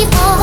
people